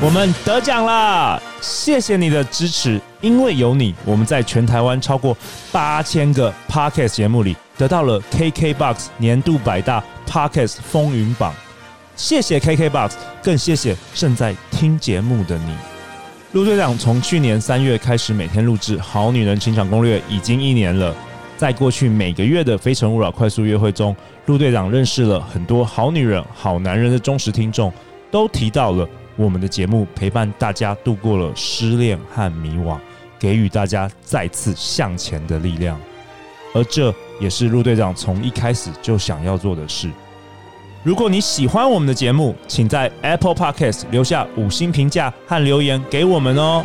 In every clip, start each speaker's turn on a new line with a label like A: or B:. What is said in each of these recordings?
A: 我们得奖啦！谢谢你的支持，因为有你，我们在全台湾超过八千个 Podcast 节目里得到了 KKBOX 年度百大 Podcast 风云榜。谢谢 KKBOX，更谢谢正在听节目的你。陆队长从去年三月开始每天录制《好女人情场攻略》，已经一年了。在过去每个月的《非诚勿扰》快速约会中，陆队长认识了很多好女人、好男人的忠实听众，都提到了。我们的节目陪伴大家度过了失恋和迷惘，给予大家再次向前的力量，而这也是陆队长从一开始就想要做的事。如果你喜欢我们的节目，请在 Apple Podcast 留下五星评价和留言给我们哦。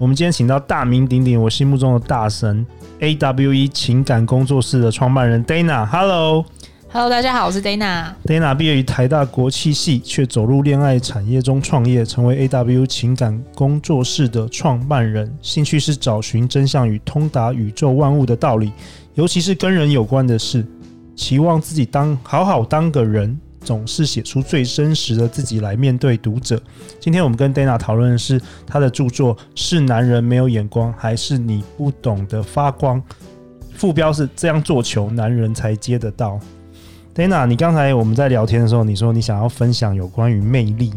A: 我们今天请到大名鼎鼎，我心目中的大神。AWE 情感工作室的创办人 Dana，Hello，Hello，
B: 大家好，我是 Dana。
A: Dana 毕业于台大国际系，却走入恋爱产业中创业，成为 AWE 情感工作室的创办人。兴趣是找寻真相与通达宇宙万物的道理，尤其是跟人有关的事。期望自己当好好当个人。总是写出最真实的自己来面对读者。今天我们跟 Dana 讨论的是他的著作《是男人没有眼光，还是你不懂得发光》。副标是“这样做球，男人才接得到”。Dana，你刚才我们在聊天的时候，你说你想要分享有关于魅力。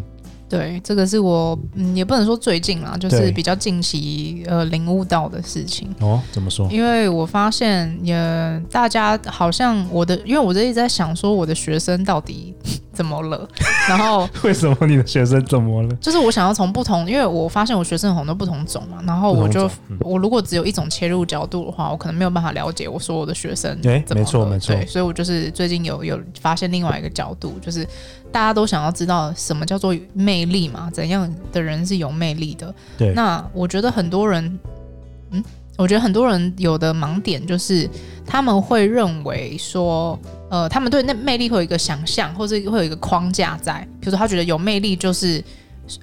B: 对，这个是我嗯，也不能说最近啦，就是比较近期呃领悟到的事情。
A: 哦，怎么说？
B: 因为我发现也大家好像我的，因为我这一直在想说我的学生到底 怎么了，然后
A: 为什么你的学生怎么了？
B: 就是我想要从不同，因为我发现我学生有很多不同种嘛，然后我就、嗯、我如果只有一种切入角度的话，我可能没有办法了解我所有的学生对，没错没错，对，所以我就是最近有有发现另外一个角度，就是。大家都想要知道什么叫做魅力嘛？怎样的人是有魅力的？
A: 对。
B: 那我觉得很多人，嗯，我觉得很多人有的盲点就是他们会认为说，呃，他们对那魅力会有一个想象，或者会有一个框架在，比如说他觉得有魅力就是。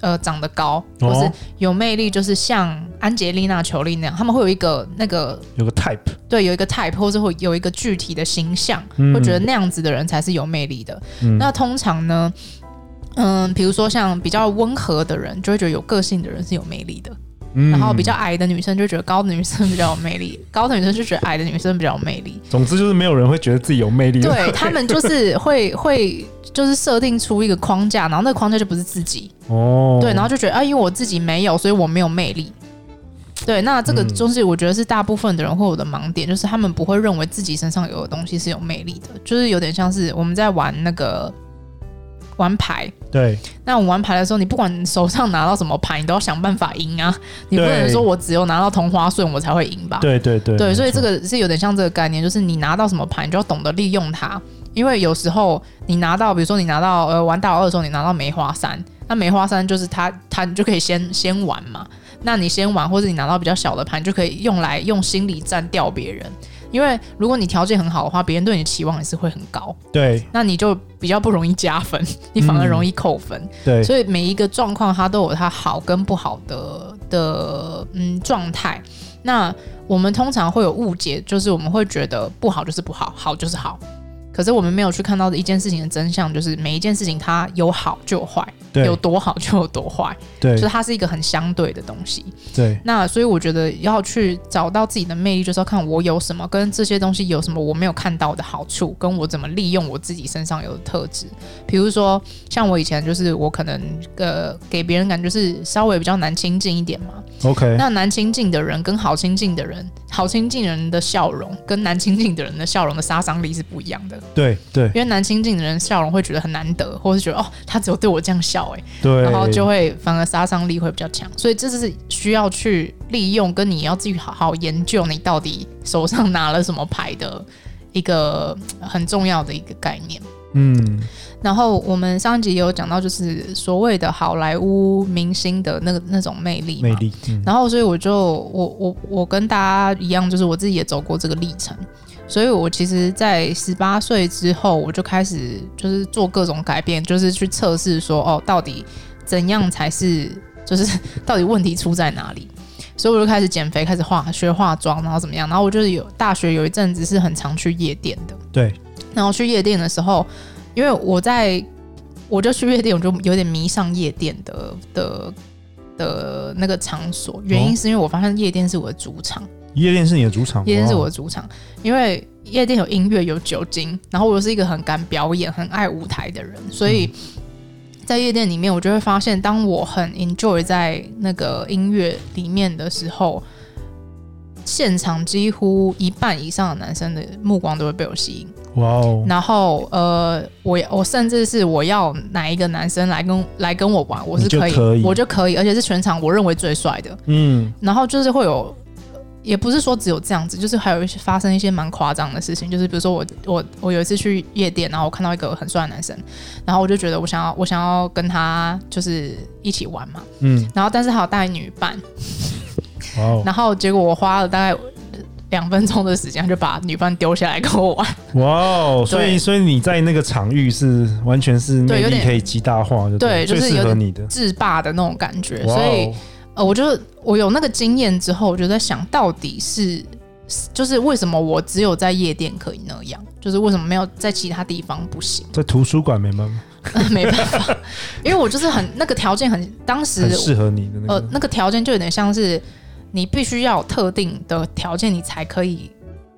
B: 呃，长得高，或是有魅力，就是像安杰丽娜·裘丽那样，他们会有一个那
A: 个 type，
B: 对，有一个 type，或者会有一个具体的形象，嗯、会觉得那样子的人才是有魅力的。嗯、那通常呢，嗯，比如说像比较温和的人，就会觉得有个性的人是有魅力的。嗯、然后比较矮的女生就觉得高的女生比较有魅力，高的女生就觉得矮的女生比较有魅力。
A: 总之就是没有人会觉得自己有魅力。
B: 对，他们就是会会就是设定出一个框架，然后那个框架就不是自己。哦。对，然后就觉得啊，因为我自己没有，所以我没有魅力。对，那这个东西我觉得是大部分的人会有的盲点，就是他们不会认为自己身上有的东西是有魅力的，就是有点像是我们在玩那个。玩牌，
A: 对。
B: 那我们玩牌的时候，你不管手上拿到什么牌，你都要想办法赢啊！你不能说我只有拿到同花顺我才会赢吧？
A: 对对对。
B: 对，所以这个是有点像这个概念，就是你拿到什么牌，你就要懂得利用它。因为有时候你拿到，比如说你拿到呃玩大老二的时候，你拿到梅花三，那梅花三就是它，它你就可以先先玩嘛。那你先玩，或者你拿到比较小的盘，就可以用来用心理战吊别人。因为如果你条件很好的话，别人对你的期望也是会很高。
A: 对，
B: 那你就比较不容易加分，你反而容易扣分。
A: 嗯、对，
B: 所以每一个状况它都有它好跟不好的的嗯状态。那我们通常会有误解，就是我们会觉得不好就是不好，好就是好。可是我们没有去看到的一件事情的真相，就是每一件事情它有好就有坏。有多好就有多坏，对，就是它是一个很相对的东西。
A: 对，
B: 那所以我觉得要去找到自己的魅力，就是要看我有什么，跟这些东西有什么我没有看到的好处，跟我怎么利用我自己身上有的特质。比如说，像我以前就是我可能呃给别人感觉是稍微比较难亲近一点嘛。
A: OK，
B: 那难亲近的人跟好亲近的人，好亲近人的笑容跟难亲近的人的笑容的杀伤力是不一样的。
A: 对对，
B: 因为难亲近的人笑容会觉得很难得，或是觉得哦，他只有对我这样笑
A: 哎。
B: 对，然后就会反而杀伤力会比较强，所以这是需要去利用，跟你要自己好好研究你到底手上拿了什么牌的一个很重要的一个概念。
A: 嗯，
B: 然后我们上一集也有讲到，就是所谓的好莱坞明星的那个那种魅力，
A: 魅力。嗯、
B: 然后，所以我就我我我跟大家一样，就是我自己也走过这个历程，所以我其实，在十八岁之后，我就开始就是做各种改变，就是去测试说，哦，到底怎样才是，就是 到底问题出在哪里？所以我就开始减肥，开始化学化妆，然后怎么样？然后我就是有大学有一阵子是很常去夜店的，
A: 对。
B: 然后去夜店的时候，因为我在，我就去夜店，我就有点迷上夜店的的的那个场所。原因是因为我发现夜店是我的主场。
A: 夜店是你的主场？
B: 夜店是我的主场，因为夜店有音乐，有酒精，然后我又是一个很敢表演、很爱舞台的人，所以在夜店里面，我就会发现，当我很 enjoy 在那个音乐里面的时候。现场几乎一半以上的男生的目光都会被我吸引，哇哦！然后呃，我我甚至是我要哪一个男生来跟来跟我玩，我是可以，可以我就可以，而且是全场我认为最帅的，嗯。然后就是会有，也不是说只有这样子，就是还有一些发生一些蛮夸张的事情，就是比如说我我我有一次去夜店，然后我看到一个很帅的男生，然后我就觉得我想要我想要跟他就是一起玩嘛，嗯。然后但是还有带女伴。Wow. 然后结果我花了大概两分钟的时间，就把女伴丢下来跟我玩。哇
A: Wow, 所以所以你在那个场域是完全是魅力可以极大化的，
B: 对，就是
A: 适合你的
B: 制霸的那种感觉。所以呃，我就我有那个经验之后，我就在想到底是就是为什么我只有在夜店可以那样，就是为什么没有在其他地方不行？
A: 在图书馆没办法。
B: 没办法，因为我就是很那个条件很当
A: 时适合你的那个、
B: 呃那个条件就有点像是。你必须要有特定的条件，你才可以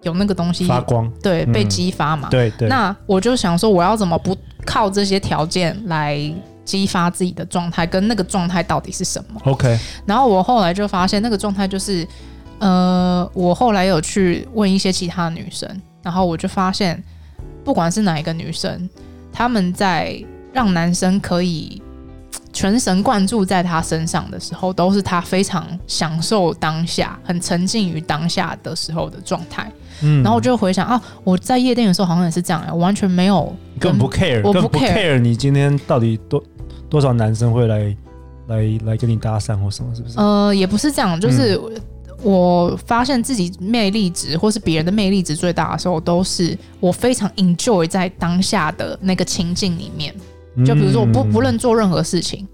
B: 有那个东西
A: 发光，
B: 对，被激发嘛。
A: 嗯、对对。
B: 那我就想说，我要怎么不靠这些条件来激发自己的状态？跟那个状态到底是什么
A: ？OK。
B: 然后我后来就发现，那个状态就是，呃，我后来有去问一些其他女生，然后我就发现，不管是哪一个女生，她们在让男生可以。全神贯注在他身上的时候，都是他非常享受当下、很沉浸于当下的时候的状态。嗯，然后我就回想啊，我在夜店的时候好像也是这样，我完全没有，
A: 更不 care，
B: 我不
A: care，不 care 你今天到底多多少男生会来来来跟你搭讪或什么，是不是？
B: 呃，也不是这样，就是我发现自己魅力值或是别人的魅力值最大的时候，都是我非常 enjoy 在当下的那个情境里面。就比如说，我不不论做任何事情，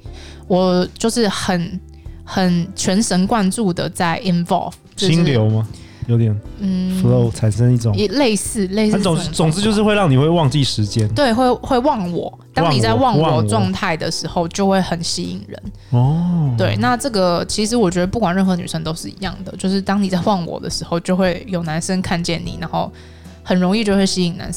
B: 我就是很很全神贯注的在 involve，
A: 心流吗？有点嗯，flow 产生一种
B: 也类似类似，
A: 总总之就是会让你会忘记时间，
B: 对，会会忘我。当你在忘我状态的时候，就会很吸引人哦。对，那这个其实我觉得不管任何女生都是一样的，就是当你在忘我的时候，就会有男生看见你，然后很容易就会吸引男生。